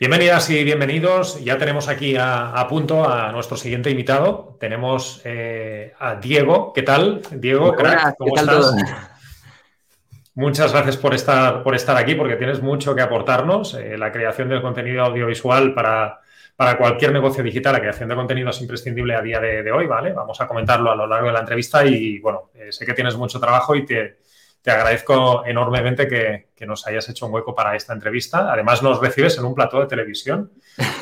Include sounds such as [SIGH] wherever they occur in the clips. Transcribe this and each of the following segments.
Bienvenidas y bienvenidos. Ya tenemos aquí a, punto a nuestro siguiente invitado. Tenemos eh, a Diego. ¿Qué tal? Diego, crack, ¿cómo estás? Muchas gracias por estar, por estar aquí, porque tienes mucho que aportarnos. Eh, la creación del contenido audiovisual para, para, cualquier negocio digital, la creación de contenido es imprescindible a día de, hoy, ¿vale? Vamos a comentarlo a lo largo de la entrevista y, bueno, eh, sé que tienes mucho trabajo y te, te agradezco enormemente que, nos hayas hecho un hueco para esta entrevista. Además, nos recibes en un plató de televisión.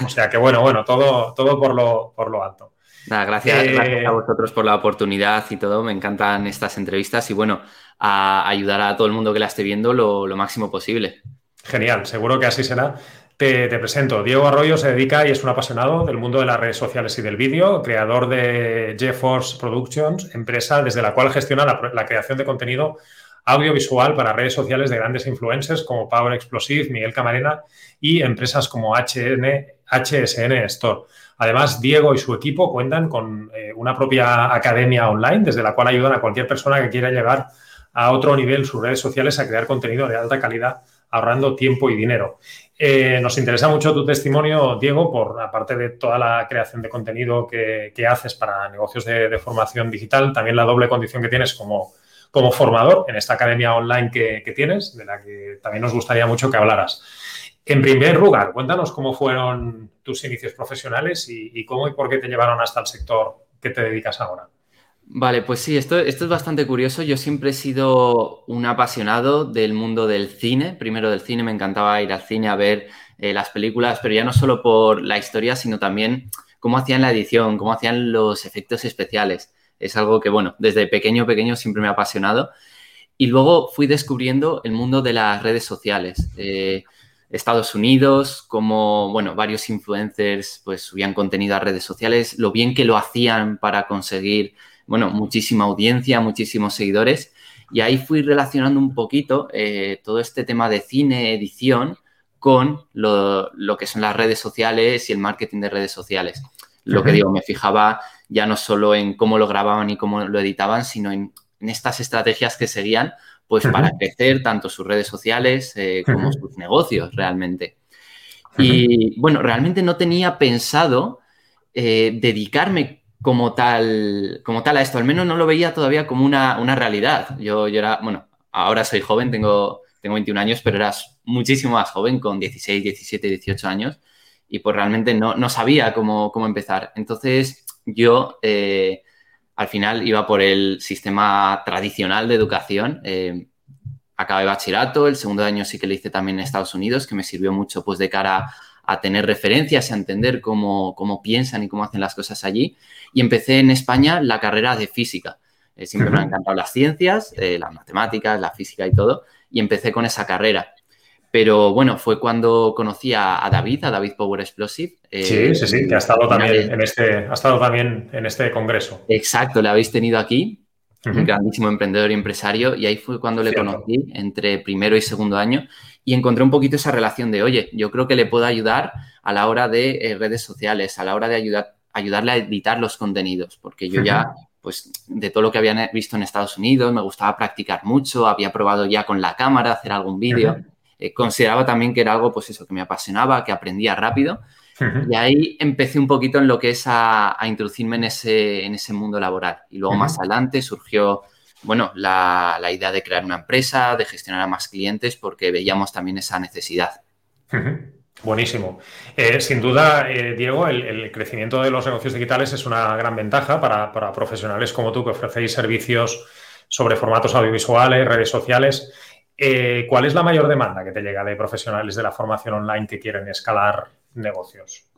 O sea que, bueno, bueno, todo, todo por, lo, por lo alto. gracias, eh, a vosotros por la oportunidad y todo. Me encantan estas entrevistas y, bueno, a ayudar a todo el mundo que la esté viendo lo, máximo posible. Genial, seguro que así será. Te, presento. Diego Arroyo se dedica y es un apasionado del mundo de las redes sociales y del vídeo, creador de GeForce Productions, empresa desde la cual gestiona la creación de contenido audiovisual para redes sociales de grandes influencers como Power Explosive, Miguel Camarena y empresas como HN, HSN Store. Además, Diego y su equipo cuentan con eh, una propia academia online desde la cual ayudan a cualquier persona que quiera llegar a otro nivel sus redes sociales a crear contenido de alta calidad ahorrando tiempo y dinero. Eh, nos interesa mucho tu testimonio, Diego, por aparte de toda la creación de contenido que, haces para negocios de, formación digital, también la doble condición que tienes como como formador en esta academia online que, tienes, de la que también nos gustaría mucho que hablaras. En primer lugar, cuéntanos cómo fueron tus inicios profesionales y, cómo y por qué te llevaron hasta el sector que te dedicas ahora. Vale, pues sí, esto, esto, es bastante curioso. Yo siempre he sido un apasionado del mundo del cine. Primero del cine, me encantaba ir al cine a ver eh, las películas, pero ya no solo por la historia, sino también cómo hacían la edición, cómo hacían los efectos especiales es algo que, bueno, desde pequeño, pequeño siempre me ha apasionado. Y luego fui descubriendo el mundo de las redes sociales. Eh, Estados Unidos, como, bueno, varios influencers pues subían contenido a redes sociales, lo bien que lo hacían para conseguir, bueno, muchísima audiencia, muchísimos seguidores. Y ahí fui relacionando un poquito eh, todo este tema de cine, edición, con lo, que son las redes sociales y el marketing de redes sociales. Lo que digo, me fijaba ya no solo en cómo lo grababan y cómo lo editaban, sino en, estas estrategias que seguían pues para crecer tanto sus redes sociales eh, como sus negocios realmente. Y bueno, realmente no tenía pensado eh, dedicarme como tal, como tal a esto, al menos no lo veía todavía como una, realidad. Yo, yo, era, bueno, ahora soy joven, tengo, tengo 21 años, pero eras muchísimo más joven, con 16, 17, 18 años, y pues realmente no, no sabía cómo, cómo empezar. Entonces, yo eh, al final iba por el sistema tradicional de educación. Eh, acabé bachillerato, el segundo año sí que lo hice también en Estados Unidos, que me sirvió mucho pues de cara a tener referencias y a entender cómo, piensan y cómo hacen las cosas allí. Y empecé en España la carrera de física. Eh, siempre me han encantado las ciencias, las matemáticas, la física y todo, y empecé con esa carrera. Pero bueno, fue cuando conocí a, David, a David Power Explosive. Eh, sí, sí, sí, que ha estado, también en este, ha estado también en este congreso. Exacto, le habéis tenido aquí, un grandísimo emprendedor y empresario, y ahí fue cuando le conocí, entre primero y segundo año, y encontré un poquito esa relación de, oye, yo creo que le puedo ayudar a la hora de eh, redes sociales, a la hora de ayudar, ayudarle a editar los contenidos, porque yo ya pues de todo lo que había visto en Estados Unidos, me gustaba practicar mucho, había probado ya con la cámara hacer algún vídeo. Eh, consideraba también que era algo, pues eso, que me apasionaba, que aprendía rápido. Y ahí empecé un poquito en lo que es a, introducirme en ese, en ese mundo laboral. Y luego más adelante surgió, bueno, la, idea de crear una empresa, de gestionar a más clientes, porque veíamos también esa necesidad. Buenísimo. Eh, sin duda, eh, Diego, el, crecimiento de los negocios digitales es una gran ventaja para, para profesionales como tú que ofrecéis servicios sobre formatos audiovisuales, redes sociales. Eh, ¿Cuál es la mayor demanda que te llega de profesionales de la formación online que quieren escalar negocios?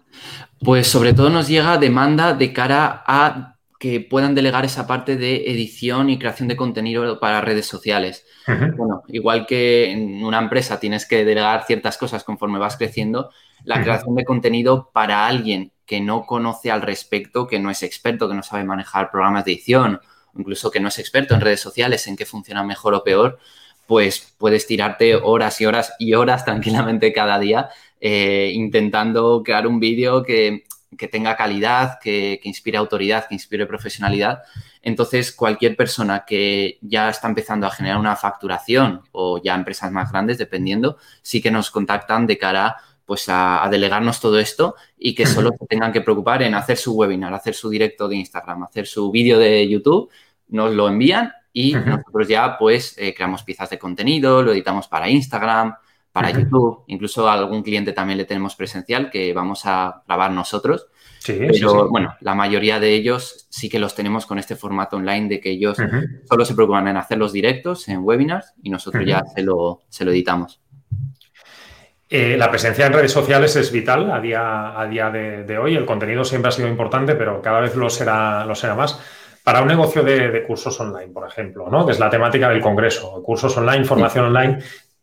Pues sobre todo nos llega demanda de cara a que puedan delegar esa parte de edición y creación de contenido para redes sociales. Bueno, igual que en una empresa tienes que delegar ciertas cosas conforme vas creciendo, la creación de contenido para alguien que no conoce al respecto, que no es experto, que no sabe manejar programas de edición, incluso que no es experto en redes sociales, en qué funciona mejor o peor, pues puedes tirarte horas y horas y horas [LAUGHS] tranquilamente cada día eh, intentando crear un vídeo que, tenga calidad, que, inspire autoridad, que inspire profesionalidad. Entonces, cualquier persona que ya está empezando a generar una facturación o ya empresas más grandes, dependiendo, sí que nos contactan de cara pues a, delegarnos todo esto y que solo se tengan que preocupar en hacer su webinar, hacer su directo de Instagram, hacer su vídeo de YouTube, nos lo envían y nosotros ya pues eh, creamos piezas de contenido, lo editamos para Instagram, para YouTube, incluso a algún cliente también le tenemos presencial que vamos a grabar nosotros. Sí, pero bueno, la mayoría de ellos sí que los tenemos con este formato online de que ellos solo se preocupan en hacer los directos en webinars y nosotros ya se lo, se lo editamos. Eh, la presencia en redes sociales es vital a día, a día de, hoy. El contenido siempre ha sido importante, pero cada vez lo será, lo será más. Para un negocio de, cursos online, por ejemplo, ¿no? que es la temática del Congreso, cursos online, formación online,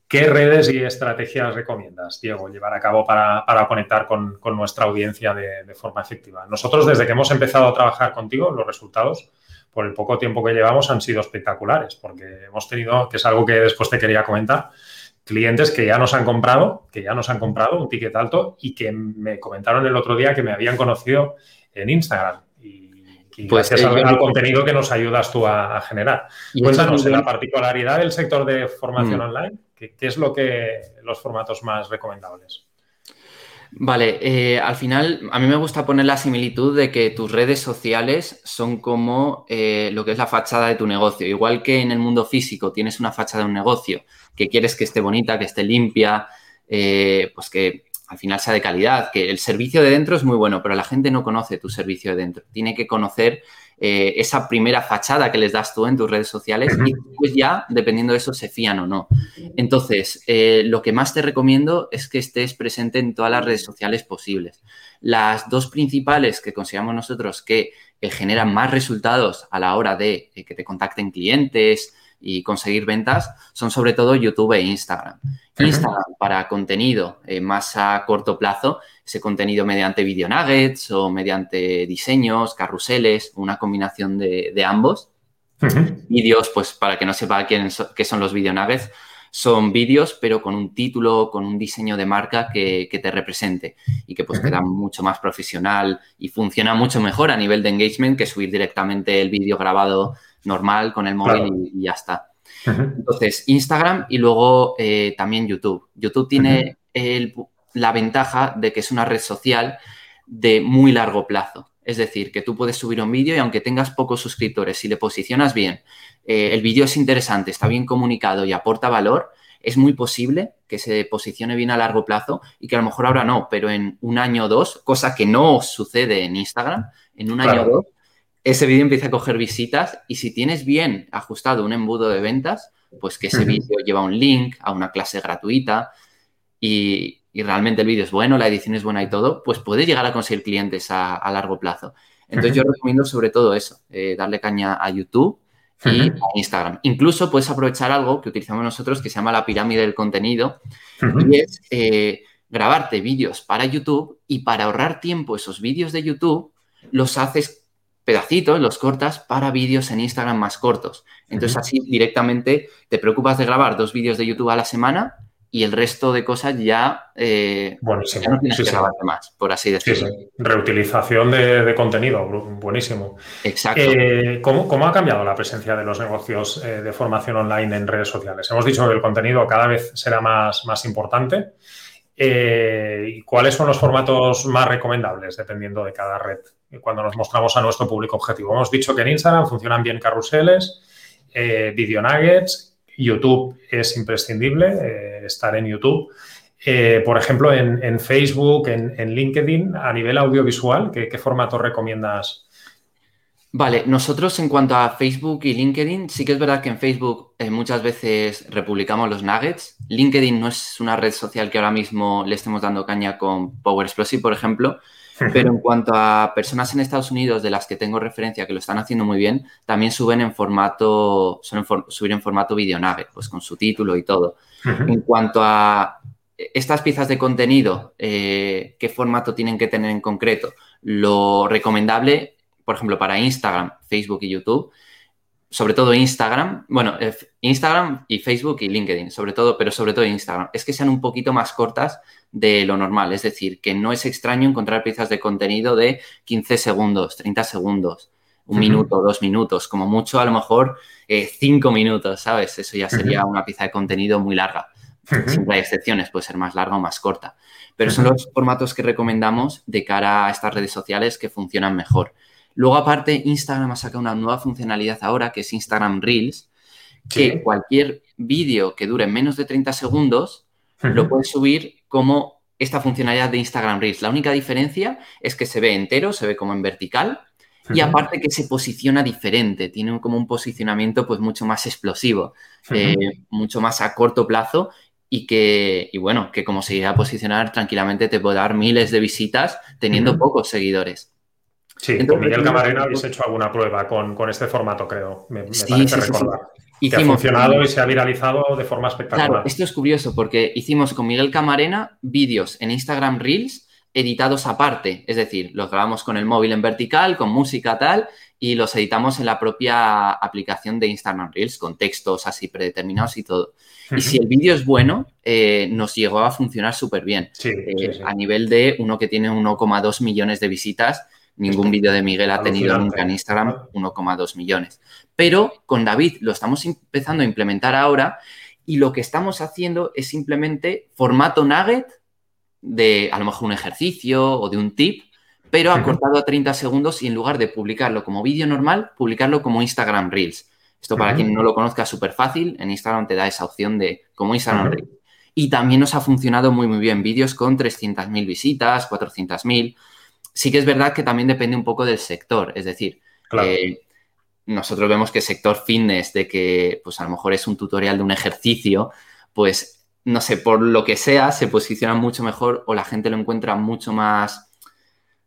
¿qué redes y estrategias recomiendas, Diego, llevar a cabo para, conectar con, nuestra audiencia de, forma efectiva? Nosotros, desde que hemos empezado a trabajar contigo, los resultados, por el poco tiempo que llevamos, han sido espectaculares, porque hemos tenido, que es algo que después te quería comentar, clientes que ya nos han comprado, que ya nos han comprado un ticket alto y que me comentaron el otro día que me habían conocido en Instagram. Y, pues gracias al, contenido que nos ayudas tú a, generar. Cuéntanos, en la particularidad del sector de formación mm. online, ¿qué, es lo que los formatos más recomendables? Vale, eh, al final a mí me gusta poner la similitud de que tus redes sociales son como eh, lo que es la fachada de tu negocio. Igual que en el mundo físico tienes una fachada de un negocio que quieres que esté bonita, que esté limpia, eh, pues que al final sea de calidad, que el servicio de dentro es muy bueno, pero la gente no conoce tu servicio de dentro. Tiene que conocer eh, esa primera fachada que les das tú en tus redes sociales y pues ya, dependiendo de eso, se fían o no. Entonces, eh, lo que más te recomiendo es que estés presente en todas las redes sociales posibles. Las dos principales que consideramos nosotros que generan más resultados a la hora de que te contacten clientes, y conseguir ventas son sobre todo YouTube e Instagram. Instagram para contenido eh, más a corto plazo, ese contenido mediante video nuggets o mediante diseños, carruseles, una combinación de, ambos. Vídeos, pues para que no sepa quién qué son los video nuggets, son vídeos, pero con un título, con un diseño de marca que, te represente y que pues queda mucho más profesional y funciona mucho mejor a nivel de engagement que subir directamente el vídeo grabado normal con el móvil y, ya está. Entonces, Instagram y luego eh, también YouTube. YouTube tiene la ventaja de que es una red social de muy largo plazo. Es decir, que tú puedes subir un vídeo y aunque tengas pocos suscriptores, si le posicionas bien, eh, el vídeo es interesante, está bien comunicado y aporta valor, es muy posible que se posicione bien a largo plazo y que a lo mejor ahora no, pero en un año o dos, cosa que no sucede en Instagram, en un año o dos, ese vídeo empieza a coger visitas y si tienes bien ajustado un embudo de ventas, pues que ese vídeo lleva un link a una clase gratuita y, realmente el vídeo es bueno, la edición es buena y todo, pues puedes llegar a conseguir clientes a, largo plazo. Entonces yo recomiendo sobre todo eso, eh, darle caña a YouTube y a Instagram. Incluso puedes aprovechar algo que utilizamos nosotros que se llama la pirámide del contenido y es eh, grabarte vídeos para YouTube y para ahorrar tiempo esos vídeos de YouTube los haces pedacitos, los cortas para vídeos en Instagram más cortos. Entonces así directamente te preocupas de grabar dos vídeos de YouTube a la semana y el resto de cosas ya, eh, no tienes que grabar más, por así decirlo. Reutilización de, contenido, buenísimo. Exacto. Eh, ¿cómo, ha cambiado la presencia de los negocios eh, de formación online en redes sociales? Hemos dicho que el contenido cada vez será más, más importante. ¿Y cuáles son los formatos más recomendables dependiendo de cada red? cuando nos mostramos a nuestro público objetivo. Hemos dicho que en Instagram funcionan bien carruseles, eh, video nuggets, YouTube es imprescindible, eh, estar en YouTube. Eh, por ejemplo, en, Facebook, en, LinkedIn, a nivel audiovisual, ¿qué, formato recomiendas? Vale, nosotros en cuanto a Facebook y LinkedIn, sí que es verdad que en Facebook muchas veces republicamos los nuggets. LinkedIn no es una red social que ahora mismo le estemos dando caña con Power Explosive, por ejemplo, pero en cuanto a personas en Estados Unidos de las que tengo referencia que lo están haciendo muy bien, también suben en formato, suelen subir en formato videonave, pues con su título y todo. En cuanto a estas piezas de contenido, eh, ¿qué formato tienen que tener en concreto? Lo recomendable, por ejemplo, para Instagram, Facebook y YouTube, sobre todo Instagram, bueno, eh, Instagram y Facebook y LinkedIn, sobre todo, pero sobre todo Instagram, es que sean un poquito más cortas de lo normal. Es decir, que no es extraño encontrar piezas de contenido de 15 segundos, 30 segundos, un minuto, dos minutos, como mucho a lo mejor eh, cinco minutos, ¿sabes? Eso ya sería una pieza de contenido muy larga. Siempre hay excepciones, puede ser más larga o más corta. Pero son los formatos que recomendamos de cara a estas redes sociales que funcionan mejor. Luego, aparte, Instagram ha sacado una nueva funcionalidad ahora, que es Instagram Reels, que cualquier vídeo que dure menos de 30 segundos lo puedes subir como esta funcionalidad de Instagram Reels. La única diferencia es que se ve entero, se ve como en vertical y aparte que se posiciona diferente, tiene como un posicionamiento pues mucho más explosivo, eh, mucho más a corto plazo y que, y bueno, que como se irá a posicionar tranquilamente te puede dar miles de visitas teniendo pocos seguidores. Sí, con Miguel Camarena habéis hecho alguna prueba con, este formato, creo. Me, parece recordar. que ha funcionado y se ha viralizado de forma espectacular. Claro, esto es curioso porque hicimos con Miguel Camarena vídeos en Instagram Reels editados aparte, es decir, los grabamos con el móvil en vertical, con música tal, y los editamos en la propia aplicación de Instagram Reels, con textos así predeterminados y todo. Y si el vídeo es bueno, eh, nos llegó a funcionar súper bien. Eh, a nivel de uno que tiene 1,2 millones de visitas, Ningún vídeo de Miguel ha tenido nunca en Instagram 1,2 millones. Pero con David lo estamos empezando a implementar ahora y lo que estamos haciendo es simplemente formato nugget de a lo mejor un ejercicio o de un tip, pero acortado a 30 segundos y en lugar de publicarlo como vídeo normal, publicarlo como Instagram Reels. Esto para quien no lo conozca es súper fácil. En Instagram te da esa opción de como Instagram Reels. Y también nos ha funcionado muy, muy bien. Vídeos con 300.000 visitas, 400.000 sí que es verdad que también depende un poco del sector. Es decir, eh, nosotros vemos que sector fitness, de que pues a lo mejor es un tutorial de un ejercicio, pues no sé, por lo que sea, se posiciona mucho mejor o la gente lo encuentra mucho más,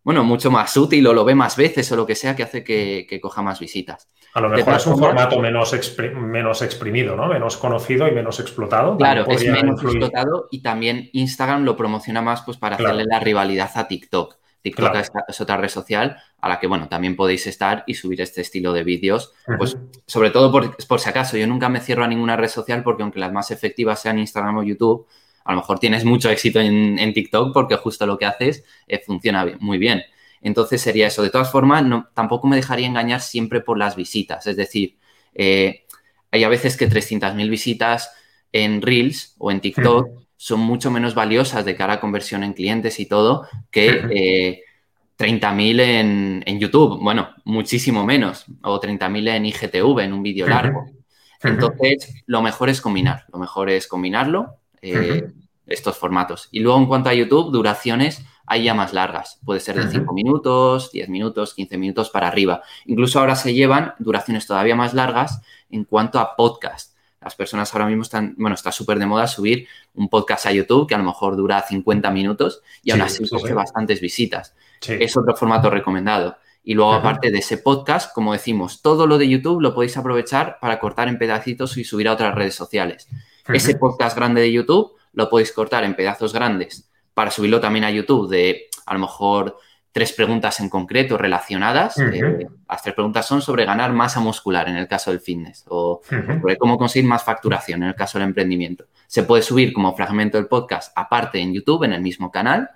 bueno, mucho más útil o lo ve más veces o lo que sea que hace que, coja más visitas. A lo mejor es un formato menos, menos exprimido, ¿no? Menos conocido y menos explotado. Claro, es menos explotado y también Instagram lo promociona más pues para hacerle la rivalidad a TikTok. TikTok es, otra red social a la que, bueno, también podéis estar y subir este estilo de vídeos. Pues, sobre todo por, por, si acaso, yo nunca me cierro a ninguna red social porque aunque las más efectivas sean Instagram o YouTube, a lo mejor tienes mucho éxito en, TikTok porque justo lo que haces eh, funciona muy bien. Entonces sería eso. De todas formas, no, tampoco me dejaría engañar siempre por las visitas. Es decir, eh, hay a veces que 300.000 visitas en Reels o en TikTok son mucho menos valiosas de cara a conversión en clientes y todo que 30.000 eh, en, en, YouTube. Bueno, muchísimo menos. O 30.000 en IGTV, en un vídeo largo. Entonces, lo mejor es combinar. Lo mejor es combinarlo, eh, estos formatos. Y luego, en cuanto a YouTube, duraciones hay ya más largas. Puede ser de 5 minutos, 10 minutos, 15 minutos para arriba. Incluso ahora se llevan duraciones todavía más largas en cuanto a podcast. Las personas ahora mismo están, bueno, está súper de moda subir un podcast a YouTube que a lo mejor dura 50 minutos y aún así coge bastantes visitas. Es otro formato recomendado. Y luego, aparte de ese podcast, como decimos, todo lo de YouTube lo podéis aprovechar para cortar en pedacitos y subir a otras redes sociales. Ese podcast grande de YouTube lo podéis cortar en pedazos grandes para subirlo también a YouTube de a lo mejor tres preguntas en concreto relacionadas. Eh, las tres preguntas son sobre ganar masa muscular en el caso del fitness o sobre cómo conseguir más facturación en el caso del emprendimiento. Se puede subir como fragmento del podcast aparte en YouTube, en el mismo canal.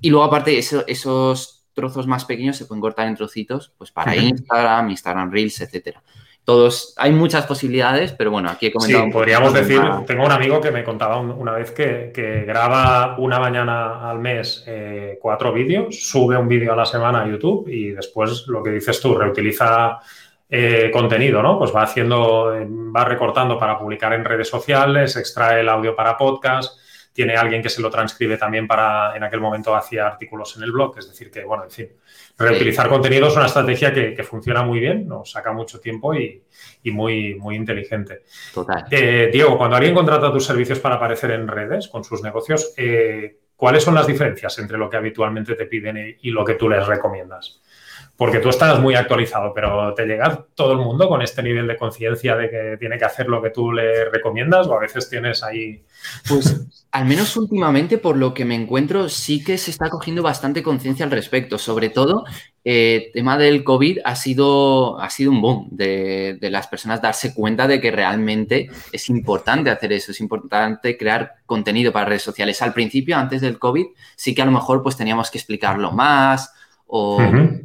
Y luego aparte esos trozos más pequeños se pueden cortar en trocitos pues para Instagram, Instagram Reels, etcétera todos, hay muchas posibilidades, pero bueno, aquí he comentado. Sí, podríamos decir, tengo un amigo que me contaba una vez que, graba una mañana al mes eh, cuatro vídeos, sube un vídeo a la semana a YouTube y después lo que dices tú, reutiliza eh, contenido, ¿no? Pues va haciendo, va recortando para publicar en redes sociales, extrae el audio para podcast, tiene alguien que se lo transcribe también para, en aquel momento hacía artículos en el blog, es decir, que, bueno, en fin, Reutilizar contenido es una estrategia que, funciona muy bien, nos saca mucho tiempo y, muy, muy inteligente. Total. Eh, Diego, cuando alguien contrata tus servicios para aparecer en redes con sus negocios, eh, ¿cuáles son las diferencias entre lo que habitualmente te piden y lo que tú les recomiendas? porque tú estás muy actualizado, pero ¿te llega todo el mundo con este nivel de conciencia de que tiene que hacer lo que tú le recomiendas o a veces tienes ahí... Pues [LAUGHS] al menos últimamente, por lo que me encuentro, sí que se está cogiendo bastante conciencia al respecto. Sobre todo, el eh, tema del COVID ha sido, ha sido un boom de, de las personas darse cuenta de que realmente es importante hacer eso, es importante crear contenido para redes sociales. Al principio, antes del COVID, sí que a lo mejor pues teníamos que explicarlo más o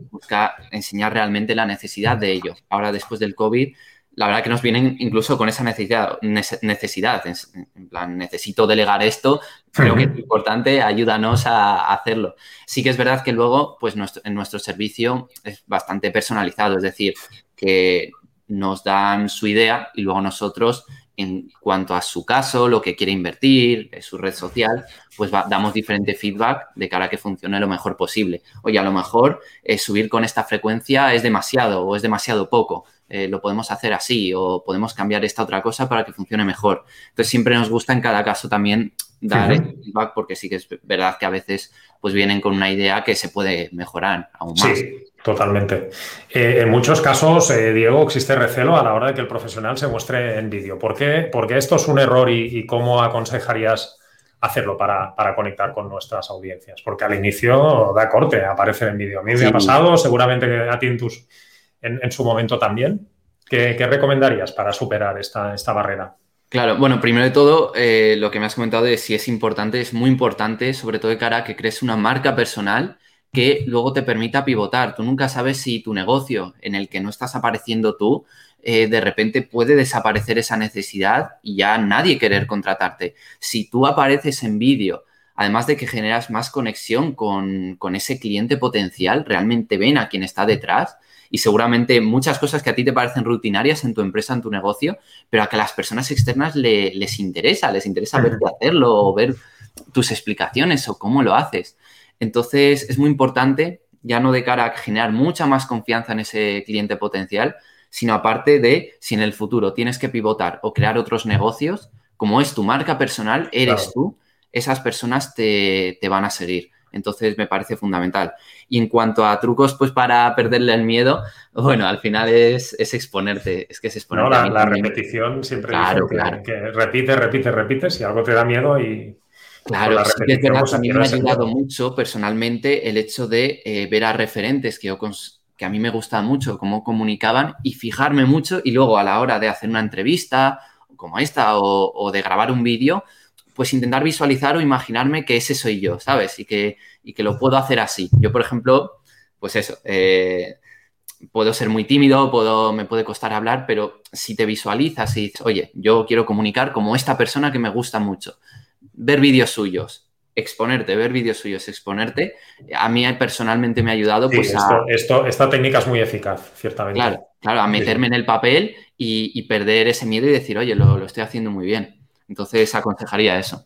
buscar enseñar realmente la necesidad de ello. Ahora, después del COVID, la verdad que nos vienen incluso con esa necesidad, necesidad en plan, necesito delegar esto, creo que es importante, ayúdanos a, hacerlo. Sí que es verdad que luego, pues en nuestro servicio es bastante personalizado, es decir, que nos dan su idea y luego nosotros, en cuanto a su caso, lo que quiere invertir, su red social, pues damos diferente feedback de cara a que funcione lo mejor posible. Oye, a lo mejor eh, subir con esta frecuencia es demasiado o es demasiado poco. Eh, lo podemos hacer así o podemos cambiar esta otra cosa para que funcione mejor. Entonces siempre nos gusta en cada caso también dar feedback porque sí que es verdad que a veces pues vienen con una idea que se puede mejorar aún más. Sí, totalmente. Eh, en muchos casos, eh, Diego, existe recelo a la hora de que el profesional se muestre en vídeo. ¿Por qué? Porque esto es un error y, cómo aconsejarías hacerlo para, conectar con nuestras audiencias. Porque al inicio da corte aparecer en vídeo. A mí me ha pasado, seguramente a ti en, su momento también. ¿Qué, recomendarías para superar esta, esta barrera? Claro, bueno, primero de todo, eh, lo que me has comentado de si es importante, es muy importante, sobre todo de cara a que crees una marca personal que luego te permita pivotar. Tú nunca sabes si tu negocio en el que no estás apareciendo tú, eh, de repente puede desaparecer esa necesidad y ya nadie querer contratarte. Si tú apareces en vídeo, además de que generas más conexión con, con ese cliente potencial, realmente ven a quien está detrás y seguramente muchas cosas que a ti te parecen rutinarias en tu empresa, en tu negocio, pero a que a las personas externas les interesa, les interesa verte hacerlo o ver tus explicaciones o cómo lo haces. Entonces, es muy importante, ya no de cara a generar mucha más confianza en ese cliente potencial, sino aparte de si en el futuro tienes que pivotar o crear otros negocios, como es tu marca personal, eres tú, esas personas te, te van a seguir. Entonces me parece fundamental. Y en cuanto a trucos, pues para perderle el miedo, bueno, al final es, exponerte, es que es exponerte. No, la, repetición siempre claro, claro. que, repite, repite, repite, si algo te da miedo y... Claro, sí que es verdad, pues, a mí me ha ayudado mucho personalmente el hecho de eh, ver a referentes que, yo que a mí me gusta mucho cómo comunicaban y fijarme mucho y luego a la hora de hacer una entrevista como esta o de grabar un vídeo, pues intentar visualizar o imaginarme que ese soy yo, ¿sabes? Y que, y que lo puedo hacer así. Yo, por ejemplo, pues eso, eh, puedo ser muy tímido, puedo, me puede costar hablar, pero si te visualizas y dices, oye, yo quiero comunicar como esta persona que me gusta mucho, ver vídeos suyos, exponerte, ver vídeos suyos, exponerte, a mí personalmente me ha ayudado pues esto, esta técnica es muy eficaz, ciertamente. Claro, claro, a meterme en el papel y, perder ese miedo y decir, oye, lo estoy haciendo muy bien. Entonces, aconsejaría eso.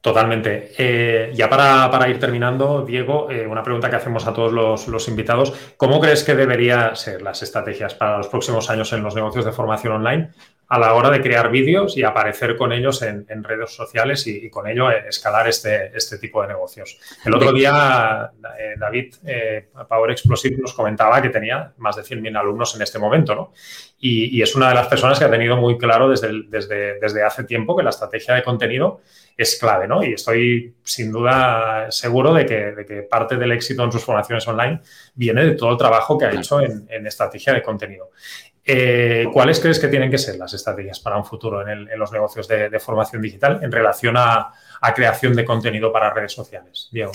Totalmente. Eh, ya para, ir terminando, Diego, eh, una pregunta que hacemos a todos los, invitados. ¿Cómo crees que deberían ser las estrategias para los próximos años en los negocios de formación online a la hora de crear vídeos y aparecer con ellos en, redes sociales y, con ello escalar este, este tipo de negocios? El otro día, eh, David Power Explosive nos comentaba que tenía más de 100.000 alumnos en este momento, ¿no? Y, es una de las personas que ha tenido muy claro desde, desde, desde hace tiempo que la estrategia de contenido es clave, ¿no? Y estoy sin duda seguro de que, parte del éxito en sus formaciones online viene de todo el trabajo que ha hecho en, estrategia de contenido. Eh, ¿Cuáles crees que tienen que ser las estrategias para un futuro en, los negocios de, formación digital en relación a, creación de contenido para redes sociales? Diego.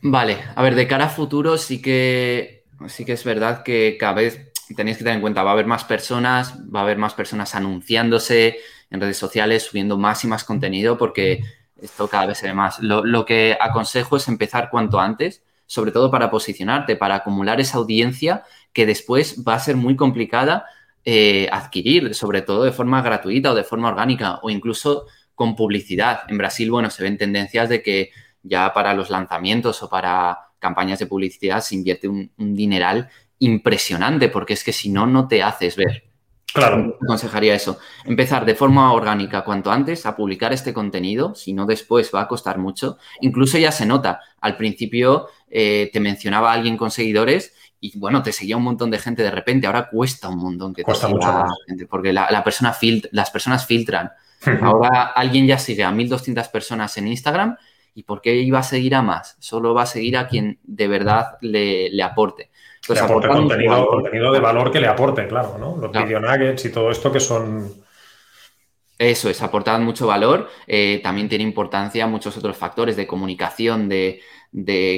Vale, a ver, de cara a futuro sí que, sí que es verdad que cada vez tenéis que tener en cuenta, va a haber más personas, va a haber más personas anunciándose, en redes sociales, subiendo más y más contenido, porque esto cada vez se ve más. Lo, que aconsejo es empezar cuanto antes, sobre todo para posicionarte, para acumular esa audiencia que después va a ser muy complicada eh, adquirir, sobre todo de forma gratuita o de forma orgánica o incluso con publicidad. En Brasil, bueno, se ven tendencias de que ya para los lanzamientos o para campañas de publicidad se invierte un dineral impresionante, porque es que si no, no te haces ver. Claro. Aconsejaría eso. Empezar de forma orgánica cuanto antes a publicar este contenido, si no después va a costar mucho. Incluso ya se nota. Al principio eh, te mencionaba alguien con seguidores y bueno, te seguía un montón de gente de repente. Ahora cuesta un montón que cuesta mucho más. Gente, porque la, persona las personas filtran. Ahora alguien ya sigue a 1200 personas en Instagram y ¿por qué iba a seguir a más? Solo va a seguir a quien de verdad le aporte. Pues aporte contenido, contenido de valor que le aporte, claro, ¿no? Los video nuggets y todo esto que son... Eso es, aportan mucho valor. Eh, también tiene importancia muchos otros factores de comunicación, de,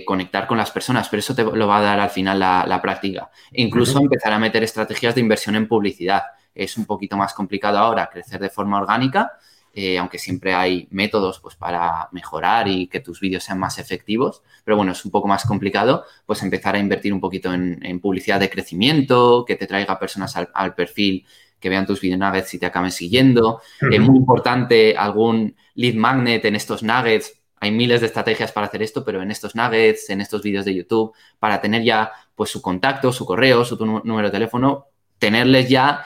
conectar con las personas, pero eso te lo va a dar al final la, práctica. incluso empezar a meter estrategias de inversión en publicidad. es un poquito más complicado ahora crecer de forma orgánica, eh, aunque siempre hay métodos pues, para mejorar y que tus vídeos sean más efectivos, pero bueno, es un poco más complicado pues empezar a invertir un poquito en, publicidad de crecimiento, que te traiga personas al, perfil que vean tus video nuggets y te acaben siguiendo. Es muy importante algún lead magnet en estos nuggets. Hay miles de estrategias para hacer esto, pero en estos nuggets, en estos vídeos de YouTube, para tener ya pues su contacto, su correo, su número de teléfono, tenerles ya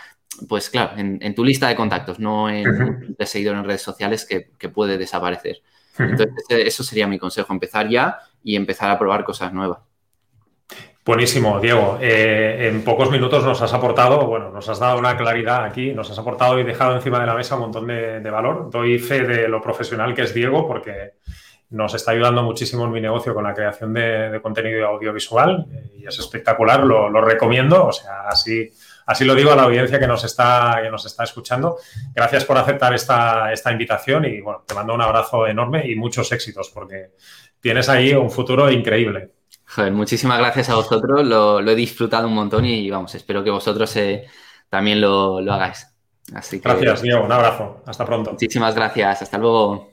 pues claro, en, tu lista de contactos, no en de seguidores en redes sociales que, puede desaparecer. Entonces, eso sería mi consejo, empezar ya y empezar a probar cosas nuevas. Buenísimo, Diego. Eh, en pocos minutos nos has aportado, bueno, nos has dado una claridad aquí, nos has aportado y dejado encima de la mesa un montón de, valor. Doy fe de lo profesional que es Diego porque nos está ayudando muchísimo en mi negocio con la creación de, contenido audiovisual y es espectacular, lo, lo recomiendo. O sea, así Así lo digo a la audiencia que nos está, que nos está escuchando. Gracias por aceptar esta, esta invitación y bueno, te mando un abrazo enorme y muchos éxitos porque tienes ahí un futuro increíble. Joder, muchísimas gracias a vosotros, lo, he disfrutado un montón y vamos, espero que vosotros eh, también lo, lo hagáis. Así que, gracias, Diego, un abrazo, hasta pronto. Muchísimas gracias, hasta luego.